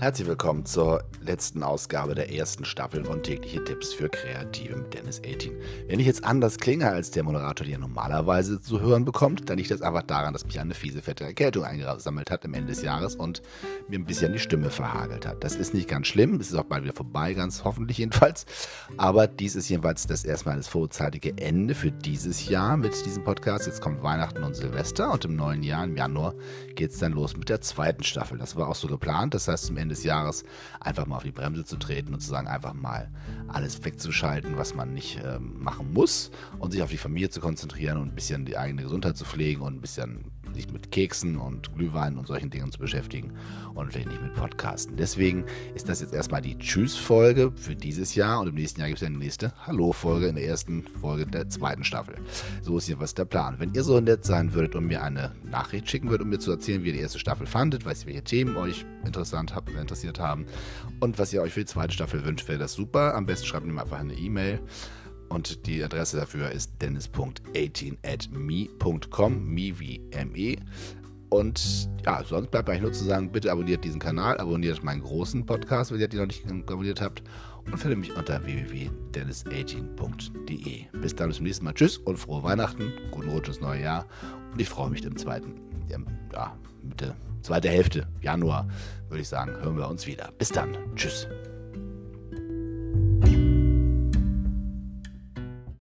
Herzlich willkommen zur letzten Ausgabe der ersten Staffel von Tägliche Tipps für Kreative mit Dennis 18. Wenn ich jetzt anders klinge als der Moderator, der normalerweise zu hören bekommt, dann liegt das einfach daran, dass mich eine fiese, fette Erkältung eingesammelt hat am Ende des Jahres und mir ein bisschen die Stimme verhagelt hat. Das ist nicht ganz schlimm, es ist auch bald wieder vorbei, ganz hoffentlich jedenfalls. Aber dies ist jedenfalls das erstmal das vorzeitige Ende für dieses Jahr mit diesem Podcast. Jetzt kommt Weihnachten und Silvester und im neuen Jahr, im Januar, geht es dann los mit der zweiten Staffel. Das war auch so geplant. Das heißt, zum Ende des Jahres einfach mal auf die Bremse zu treten und zu sagen, einfach mal alles wegzuschalten, was man nicht ähm, machen muss und sich auf die Familie zu konzentrieren und ein bisschen die eigene Gesundheit zu pflegen und ein bisschen sich mit Keksen und Glühwein und solchen Dingen zu beschäftigen und vielleicht nicht mit Podcasten. Deswegen ist das jetzt erstmal die Tschüss-Folge für dieses Jahr und im nächsten Jahr gibt es die nächste Hallo-Folge in der ersten Folge der zweiten Staffel. So ist jedenfalls der Plan. Wenn ihr so nett sein würdet und mir eine Nachricht schicken würdet, um mir zu erzählen, wie ihr die erste Staffel fandet, weiß ich, welche Themen euch interessant habt, interessiert haben und was ihr euch für die zweite Staffel wünscht, wäre das super. Am besten schreibt mir einfach eine E-Mail. Und die Adresse dafür ist dennis.18 at me.com, me wie me. Und ja, sonst bleibt eigentlich nur zu sagen, bitte abonniert diesen Kanal, abonniert meinen großen Podcast, wenn ihr die noch nicht abonniert habt. Und findet mich unter www.dennis18.de. Bis dann, bis zum nächsten Mal. Tschüss und frohe Weihnachten, guten Rutsch ins neue Jahr. Und ich freue mich im zweiten, ja, Mitte, zweite Hälfte, Januar, würde ich sagen, hören wir uns wieder. Bis dann. Tschüss.